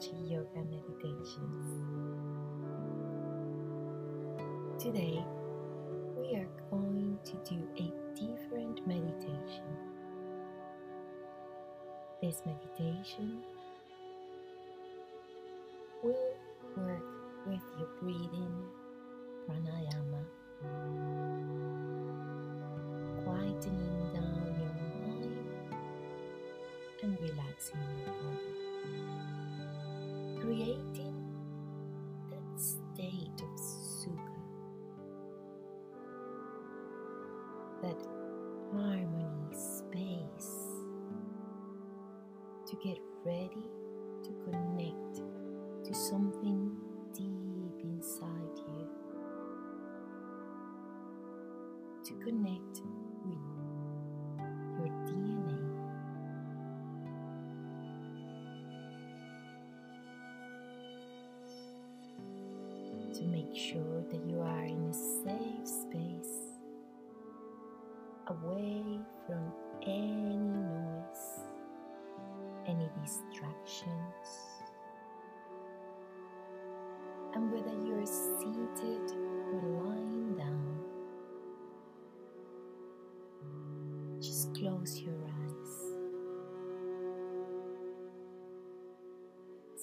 Yoga Meditations. Today, we are going to do a different meditation. This meditation will work with your breathing pranayama, ready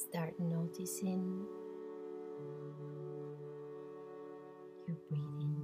Start noticing your breathing,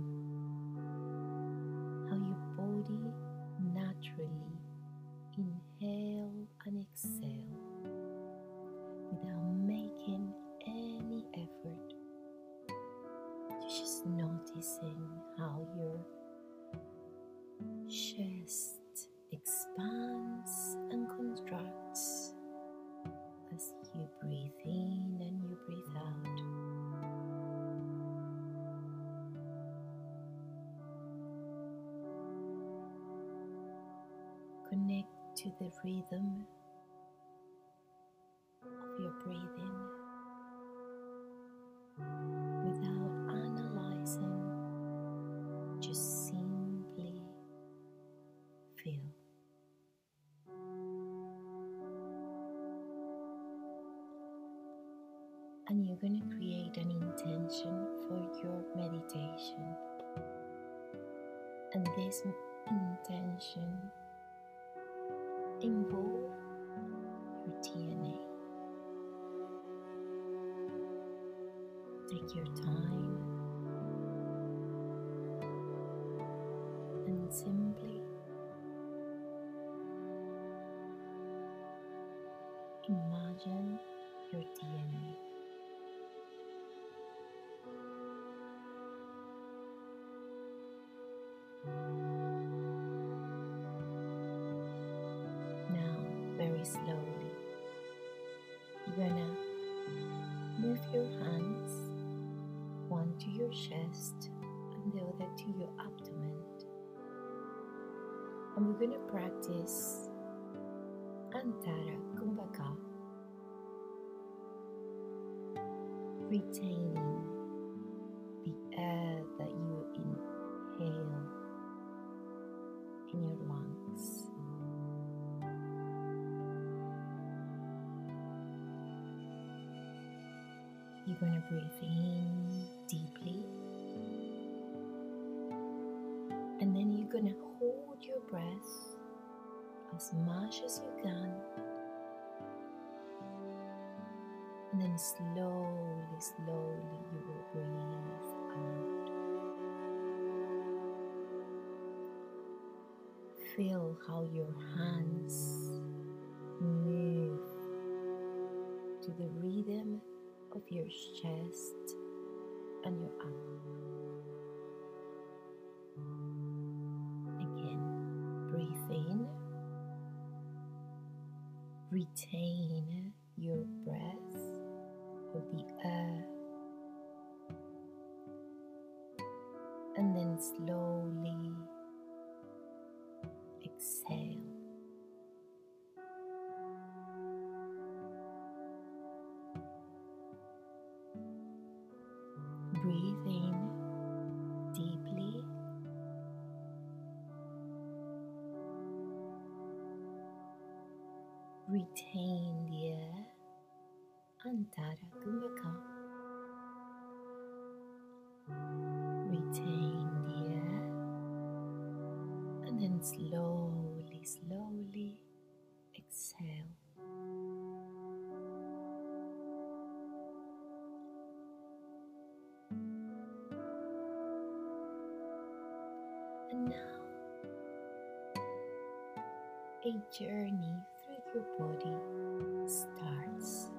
just simply feel. And you're going to create an intention for your meditation. And this intention involve your DNA. Take your time imagine your DNA. Now, very slowly, you're gonna move your hands, one to your chest and the other to your abdomen. And we're gonna practice Antara Kumbhaka, retaining the air that you inhale in your lungs. You're going to breathe in deeply. And then you're going to hold your breath as much as you can. And then slowly, Feel how your hands move to the rhythm of your chest and your arm. Again, breathe in, retain slowly, slowly exhale. And now a journey through your body starts.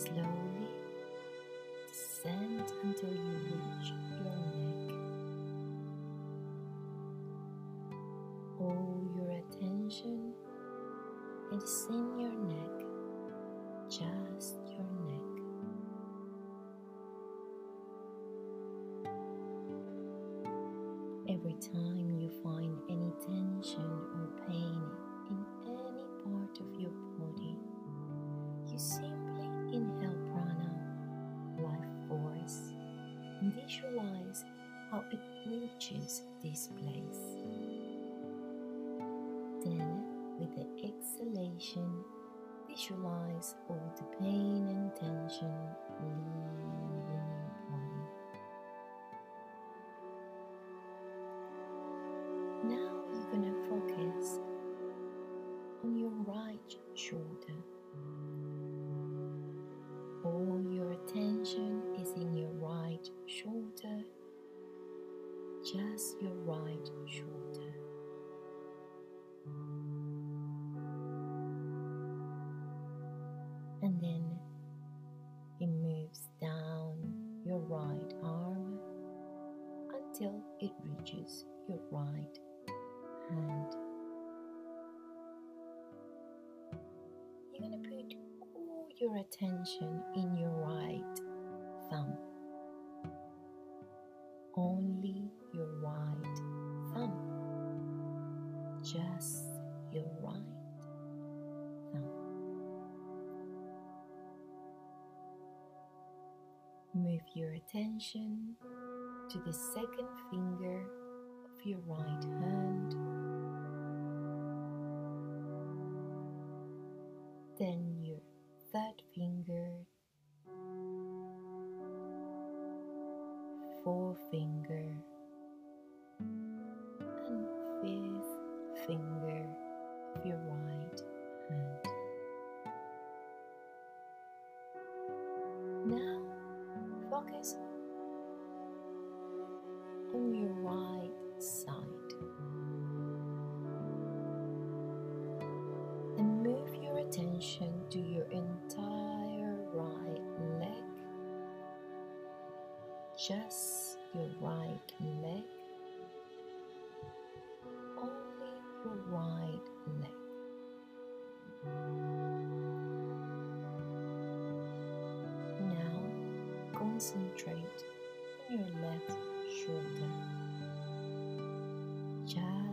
Slowly descend until you reach your neck. All your attention is in your neck, just your neck. Every time visualize all the pain and tension. your attention in your right thumb. Only your right thumb. Just your right. thumb. Move your attention to the second finger of your right hand. Then finger concentrate on your left shoulder. Just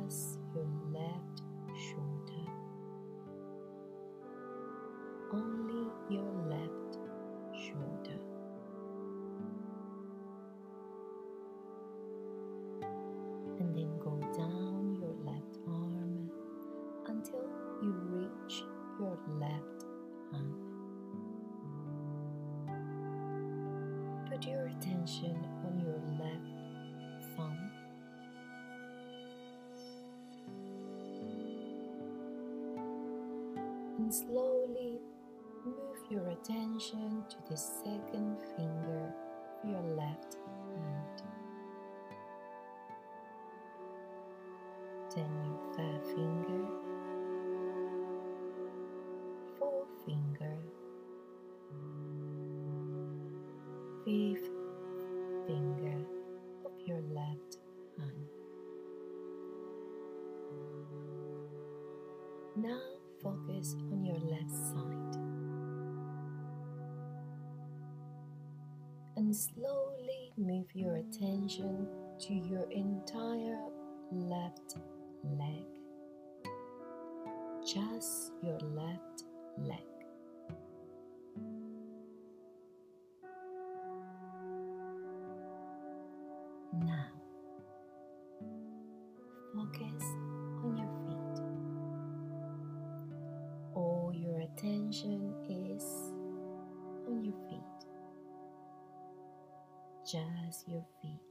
attention to the second finger of your left hand, then your third finger. Your attention to your entire left leg. Just your feet.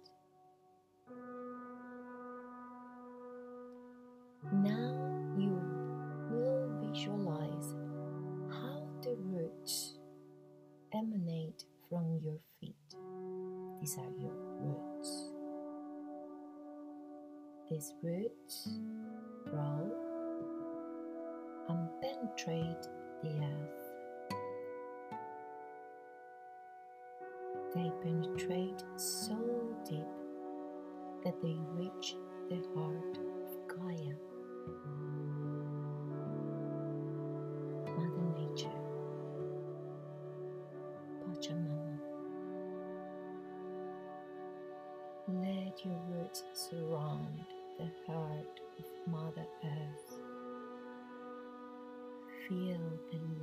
Feel the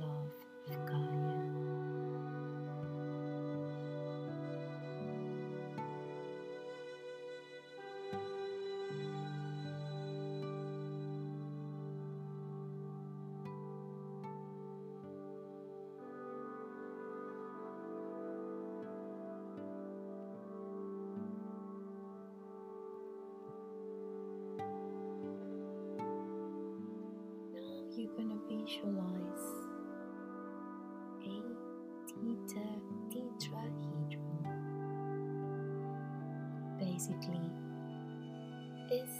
visualize a theta tetrahedron. Basically, it's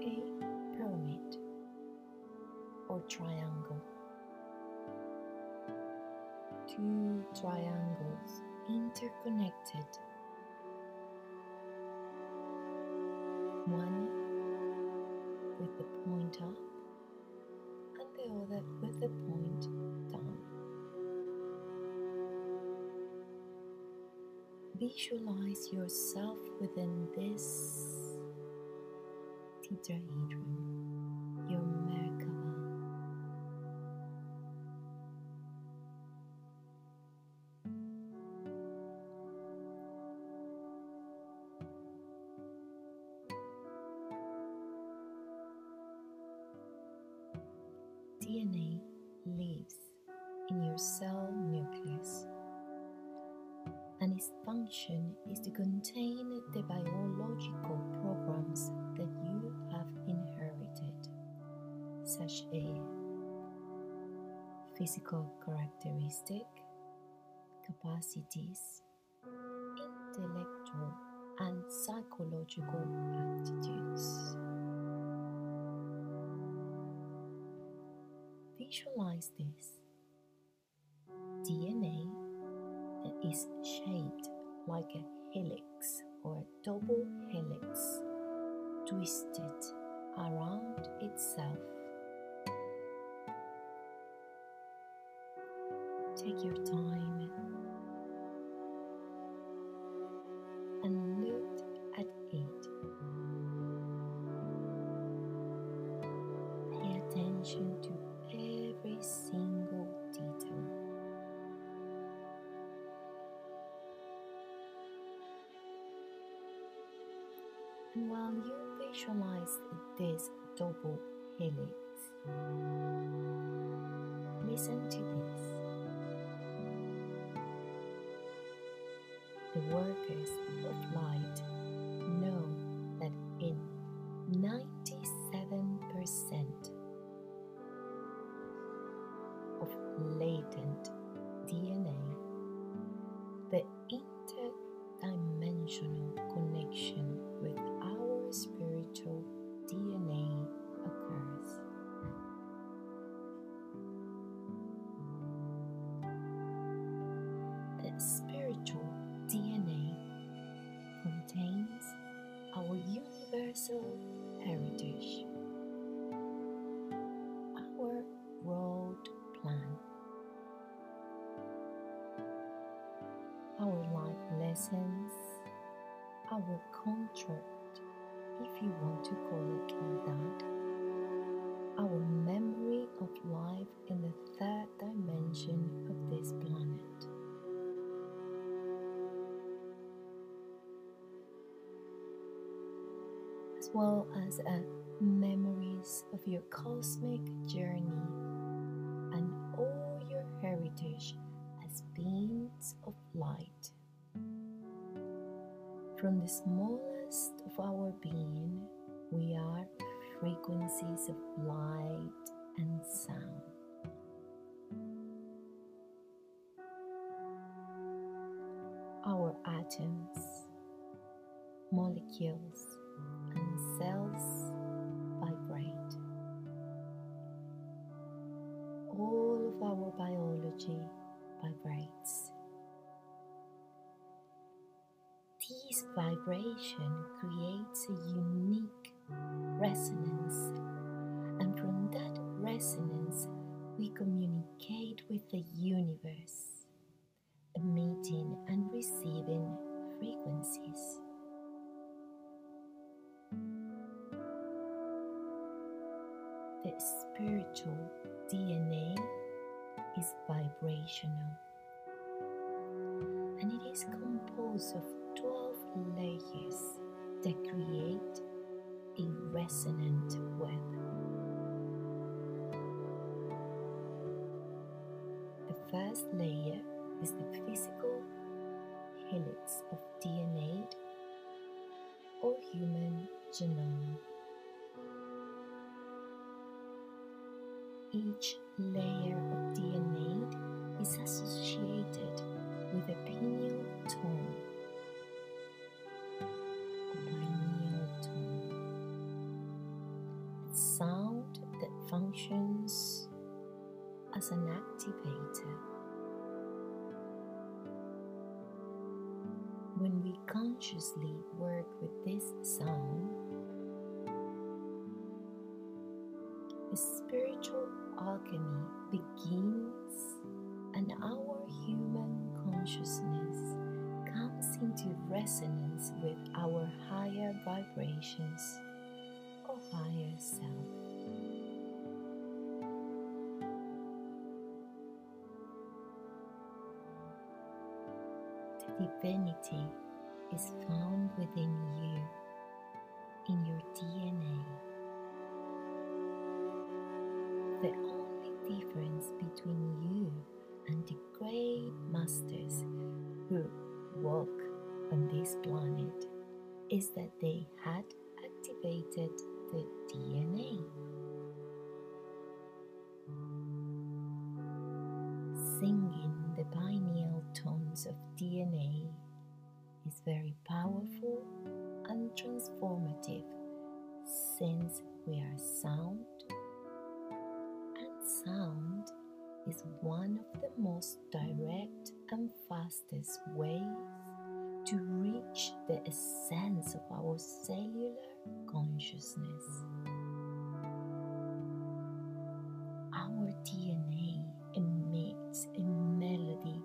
a pyramid or triangle. Two triangles interconnected one with the point up and the other with the point down. Visualize yourself within this tetrahedron, such a physical characteristic, capacities, intellectual and psychological aptitudes. Visualize this DNA that is shaped like a helix or a double helix twisted around itself. Take your time and look at it. Pay attention to every single detail. And while you visualize this double helix, listen to this. The workers of lessons our contract, if you want to call it like that, our memory of life in the third dimension of this planet. As well as uh, memories of your cosmic journey and all your heritage as beings of light. The smallest of our being, we are frequencies of light and sound. Our atoms, molecules, and cells vibrate. All of our biology vibration creates a unique resonance, and from that resonance, we communicate with the universe, emitting and receiving frequencies. The spiritual DNA is vibrational and it is composed of 12 layers that create a resonant web. The first layer is the physical helix of DNA or human genome. Each layer of DNA is associated with a pineal tone sound that functions as an activator. When we consciously work with this sound, the spiritual alchemy begins and our human consciousness resonance with our higher vibrations or higher self. The divinity is found within you, in your DNA. The only difference between you and the great masters who walk on this planet is that they had activated the DNA. Singing the pineal tones of DNA is very powerful and transformative since we are sound and sound is one of the most direct and fastest ways to reach the essence of our cellular consciousness. Our DNA emits a melody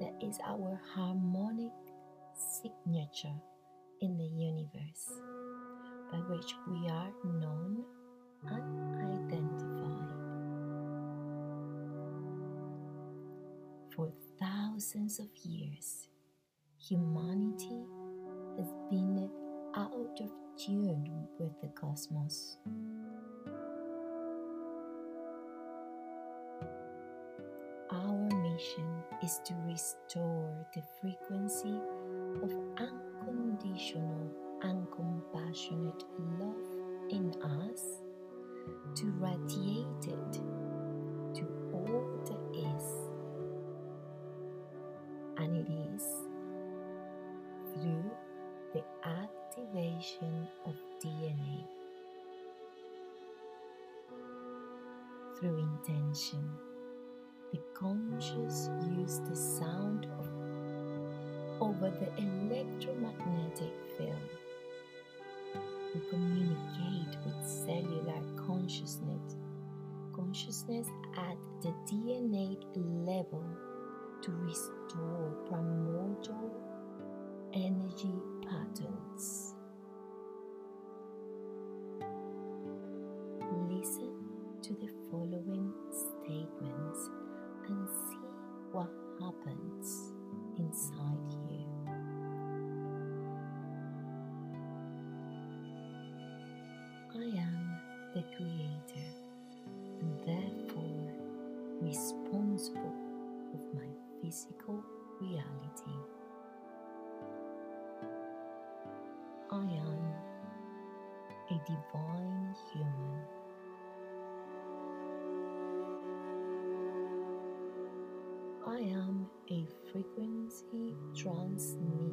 that is our harmonic signature in the universe, by which we are known and identified. For thousands of years, humanity has been out of tune with the cosmos. Our mission is to restore the frequency of unconditional and compassionate love in us, to radiate it to all that is and it is the activation of DNA, through intention. The conscious use the sound of over the electromagnetic field. We communicate with cellular consciousness, consciousness at the DNA level to restore primordial energy patterns. Listen to the following statements and see what happens inside you. I am the creator and therefore responsible of my physical reality. I am a divine human. I am a frequency transmitter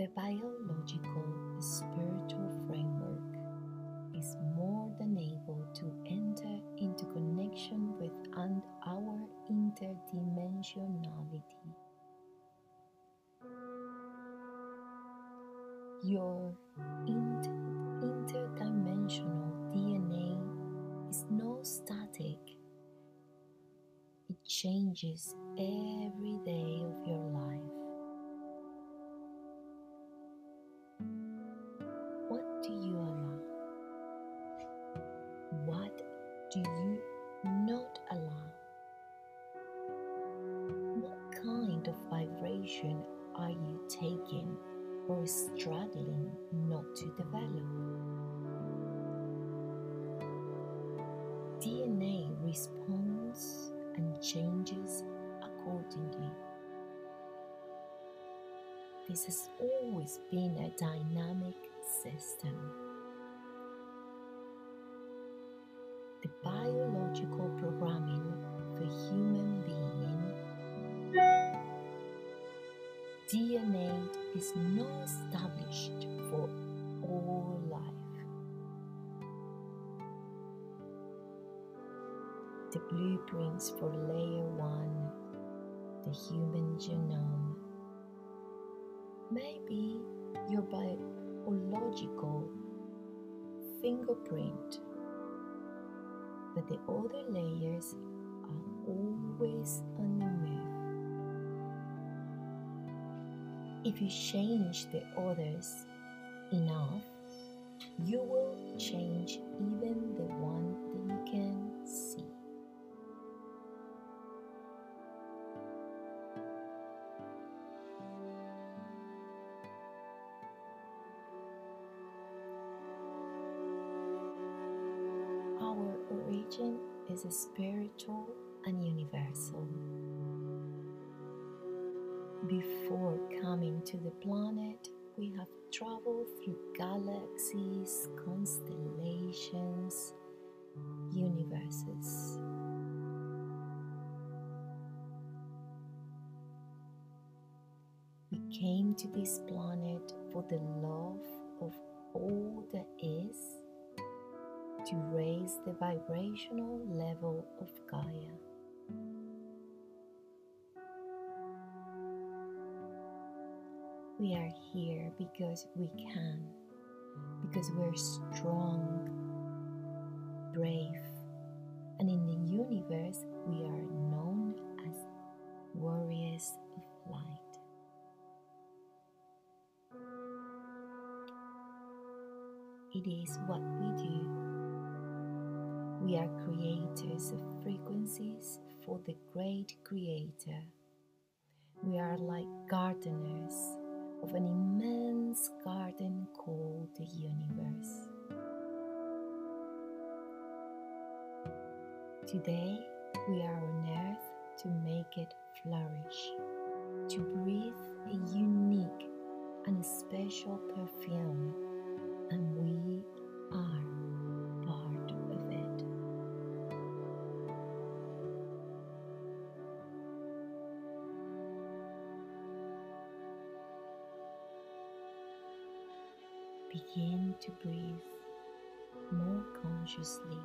The biological spiritual framework is more than able to enter into connection with and our interdimensionality. Your inter- interdimensional DNA is not static. It changes every day of your life. Are you taking or struggling not to develop? DNA responds and changes accordingly. This has always been a dynamic system. The biological blueprints for layer one, the human genome, may be your biological fingerprint, but the other layers are always on the move. If you change the others enough, you will change even the one is spiritual and universal. Before coming to the planet, we have traveled through galaxies, constellations, universes. We came to this planet for the love of all that is to raise the vibrational level of Gaia. We are here because we can, because we're strong, brave, and in the universe we are known as warriors of light. It is what we do. We are creators of frequencies for the great creator. We are like gardeners of an immense garden called the universe. Today, we are on earth to make it flourish, to breathe a unique and special perfume, and we are Begin to breathe more consciously.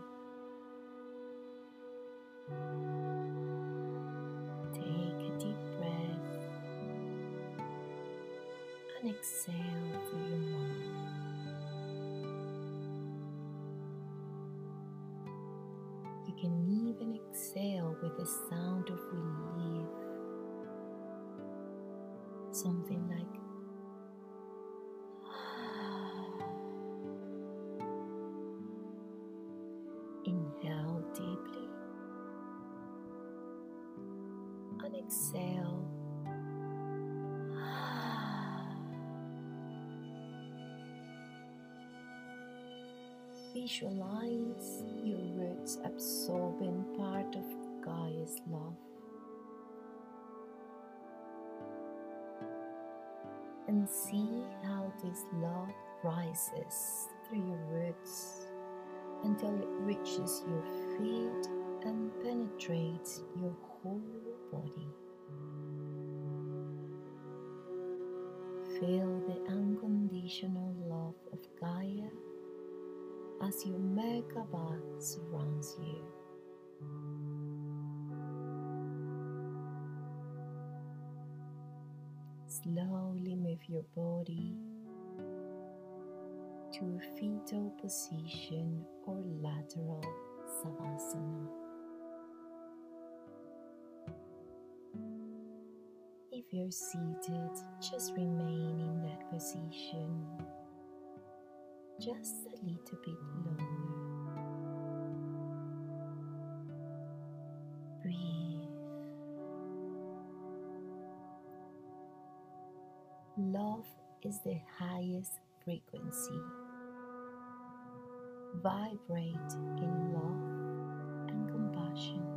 And exhale. Visualize your roots absorbing part of Gaia's love. And see how this love rises through your roots until it reaches your feet and penetrates your whole body. Feel the unconditional love of Gaia as your Merkaba surrounds you. Slowly move your body to a fetal position or lateral savasana. You're seated, just remain in that position just a little bit longer. Breathe. Love is the highest frequency. Vibrate in love and compassion.